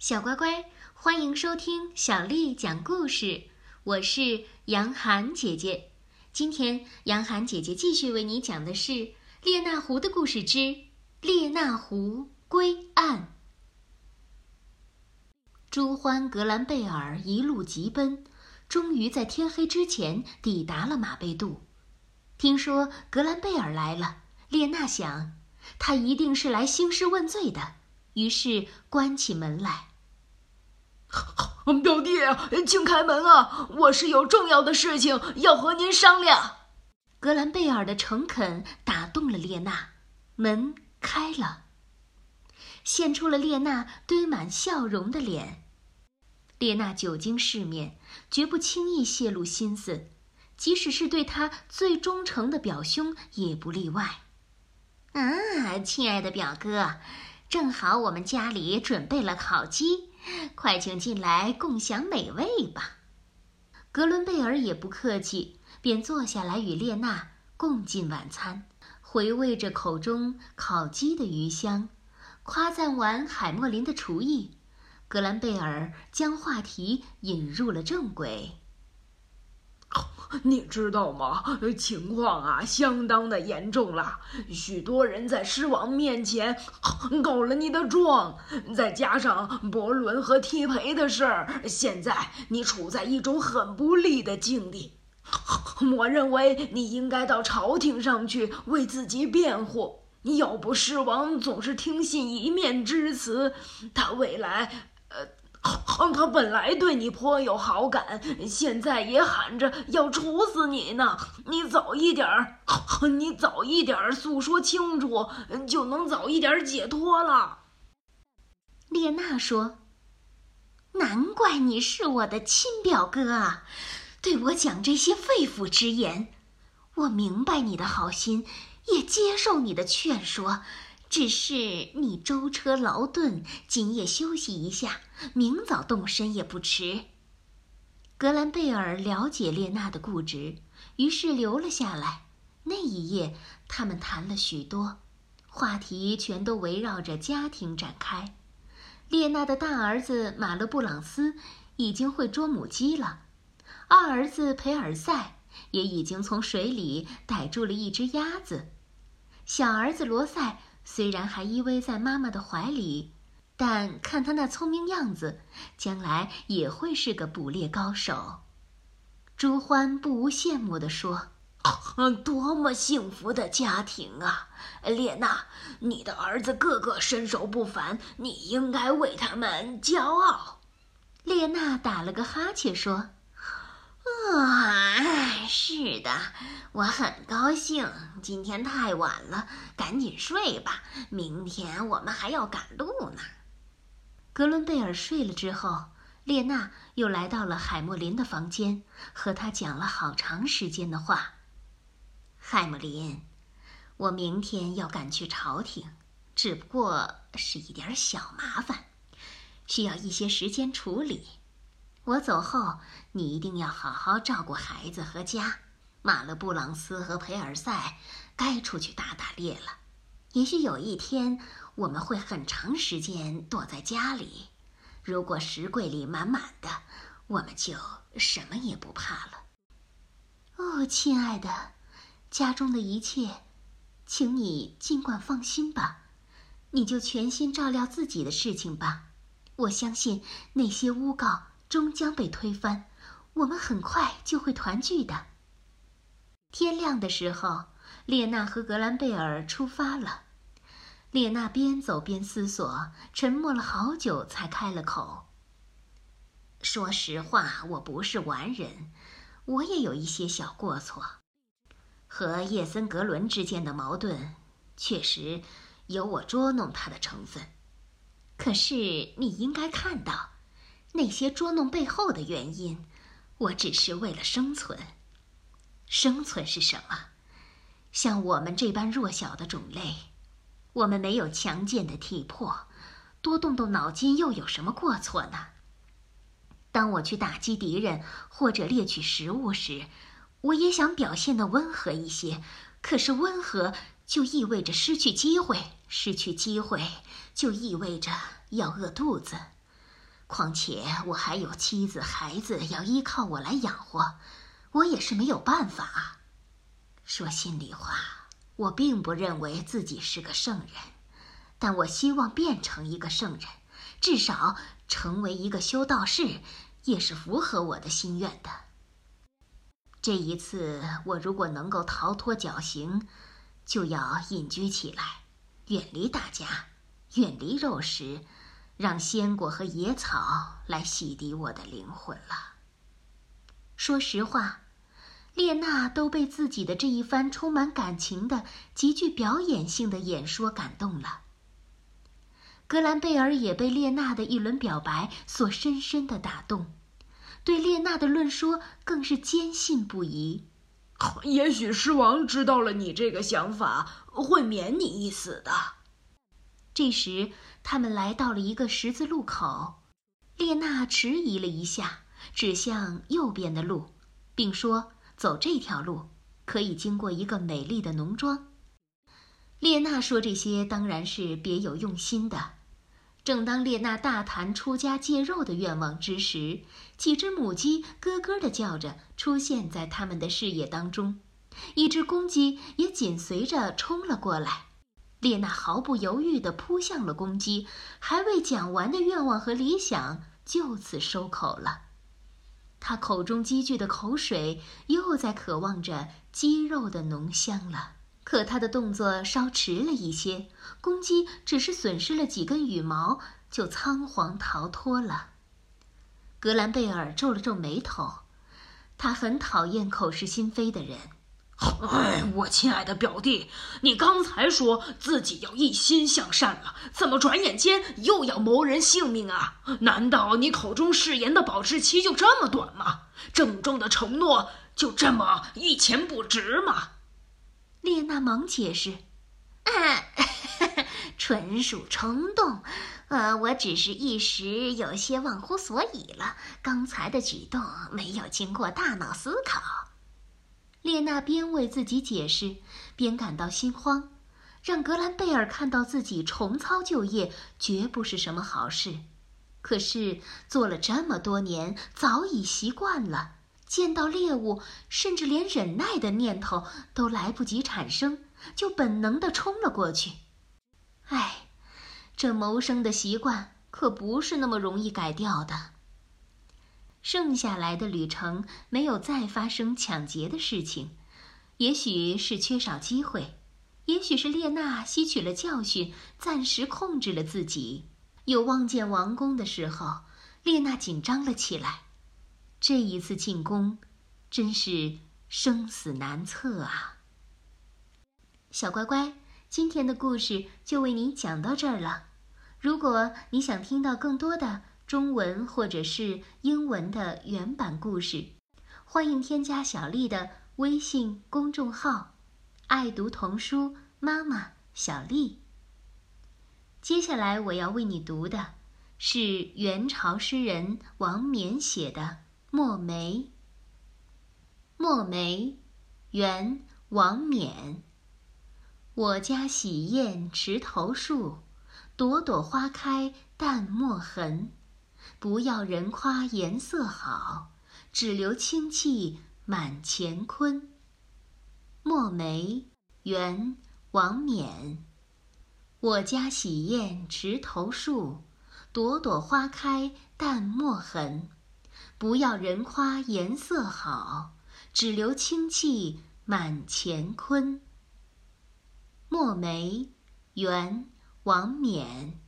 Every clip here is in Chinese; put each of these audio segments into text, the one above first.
小乖乖，欢迎收听小丽讲故事。我是杨涵姐姐。今天，杨涵姐姐继续为你讲的是《列那湖的故事之列那湖归案》。朱欢·格兰贝尔一路疾奔，终于在天黑之前抵达了马贝杜。听说格兰贝尔来了，列那想，他一定是来兴师问罪的，于是关起门来。表弟，请开门啊！我是有重要的事情要和您商量。格兰贝尔的诚恳打动了列娜，门开了，现出了列娜堆满笑容的脸。列娜久经世面，绝不轻易泄露心思，即使是对他最忠诚的表兄也不例外。啊，亲爱的表哥，正好我们家里准备了烤鸡。快请进来共享美味吧。格伦贝尔也不客气，便坐下来与列娜共进晚餐，回味着口中烤鸡的余香，夸赞完海默林的厨艺，格兰贝尔将话题引入了正轨。你知道吗？情况啊，相当的严重了。许多人在狮王面前 告了你的状，再加上伯伦和踢培的事儿，现在你处在一种很不利的境地。我认为你应该到朝廷上去为自己辩护。要不狮王总是听信一面之词，他未来……呃。他本来对你颇有好感，现在也喊着要处死你呢。你早一点儿，你早一点儿诉说清楚，就能早一点解脱了。列娜说：“难怪你是我的亲表哥啊，对我讲这些肺腑之言。我明白你的好心，也接受你的劝说。”只是你舟车劳顿，今夜休息一下，明早动身也不迟。格兰贝尔了解列娜的固执，于是留了下来。那一夜，他们谈了许多，话题全都围绕着家庭展开。列娜的大儿子马勒布朗斯已经会捉母鸡了，二儿子培尔赛也已经从水里逮住了一只鸭子，小儿子罗塞。虽然还依偎在妈妈的怀里，但看他那聪明样子，将来也会是个捕猎高手。朱欢不无羡慕地说：“ 多么幸福的家庭啊，列娜！你的儿子个个身手不凡，你应该为他们骄傲。”列娜打了个哈欠说。啊，是的，我很高兴。今天太晚了，赶紧睡吧。明天我们还要赶路呢。格伦贝尔睡了之后，列娜又来到了海默林的房间，和他讲了好长时间的话。海默林，我明天要赶去朝廷，只不过是一点小麻烦，需要一些时间处理。我走后，你一定要好好照顾孩子和家。马勒布朗斯和培尔赛该出去打打猎了。也许有一天，我们会很长时间躲在家里。如果石柜里满满的，我们就什么也不怕了。哦，亲爱的，家中的一切，请你尽管放心吧。你就全心照料自己的事情吧。我相信那些诬告。终将被推翻，我们很快就会团聚的。天亮的时候，列娜和格兰贝尔出发了。列娜边走边思索，沉默了好久，才开了口：“说实话，我不是完人，我也有一些小过错。和叶森格伦之间的矛盾，确实有我捉弄他的成分。可是你应该看到。”那些捉弄背后的原因，我只是为了生存。生存是什么？像我们这般弱小的种类，我们没有强健的体魄，多动动脑筋又有什么过错呢？当我去打击敌人或者猎取食物时，我也想表现的温和一些。可是温和就意味着失去机会，失去机会就意味着要饿肚子。况且我还有妻子孩子要依靠我来养活，我也是没有办法。说心里话，我并不认为自己是个圣人，但我希望变成一个圣人，至少成为一个修道士，也是符合我的心愿的。这一次，我如果能够逃脱绞刑，就要隐居起来，远离大家，远离肉食。让鲜果和野草来洗涤我的灵魂了。说实话，列娜都被自己的这一番充满感情的、极具表演性的演说感动了。格兰贝尔也被列娜的一轮表白所深深的打动，对列娜的论说更是坚信不疑。也许狮王知道了你这个想法，会免你一死的。这时。他们来到了一个十字路口，列娜迟疑了一下，指向右边的路，并说：“走这条路，可以经过一个美丽的农庄。”列娜说这些当然是别有用心的。正当列娜大谈出家戒肉的愿望之时，几只母鸡咯咯地叫着出现在他们的视野当中，一只公鸡也紧随着冲了过来。列娜毫不犹豫地扑向了公鸡，还未讲完的愿望和理想就此收口了。他口中积聚的口水又在渴望着鸡肉的浓香了。可他的动作稍迟了一些，公鸡只是损失了几根羽毛，就仓皇逃脱了。格兰贝尔皱了皱眉头，他很讨厌口是心非的人。哎，我亲爱的表弟，你刚才说自己要一心向善了，怎么转眼间又要谋人性命啊？难道你口中誓言的保质期就这么短吗？郑重的承诺就这么一钱不值吗？列娜忙解释：“啊 纯属冲动，呃，我只是一时有些忘乎所以了。刚才的举动没有经过大脑思考。”列娜边为自己解释，边感到心慌。让格兰贝尔看到自己重操旧业，绝不是什么好事。可是做了这么多年，早已习惯了。见到猎物，甚至连忍耐的念头都来不及产生，就本能地冲了过去。唉，这谋生的习惯可不是那么容易改掉的。剩下来的旅程没有再发生抢劫的事情，也许是缺少机会，也许是列娜吸取了教训，暂时控制了自己。又望见王宫的时候，列娜紧张了起来。这一次进宫，真是生死难测啊！小乖乖，今天的故事就为你讲到这儿了。如果你想听到更多的，中文或者是英文的原版故事，欢迎添加小丽的微信公众号“爱读童书妈妈小丽”。接下来我要为你读的是元朝诗人王冕写的《墨梅》。《墨梅》，元，王冕。我家洗砚池头树，朵朵花开淡墨痕。不要人夸颜色好，只留清气满乾坤。墨梅，元，王冕。我家洗砚池头树，朵朵花开淡墨痕。不要人夸颜色好，只留清气满乾坤。墨梅，元，王冕。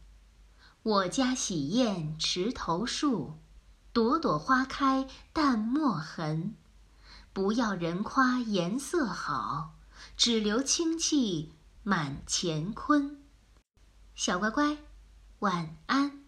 我家洗砚池头树，朵朵花开淡墨痕。不要人夸颜色好，只留清气满乾坤。小乖乖，晚安。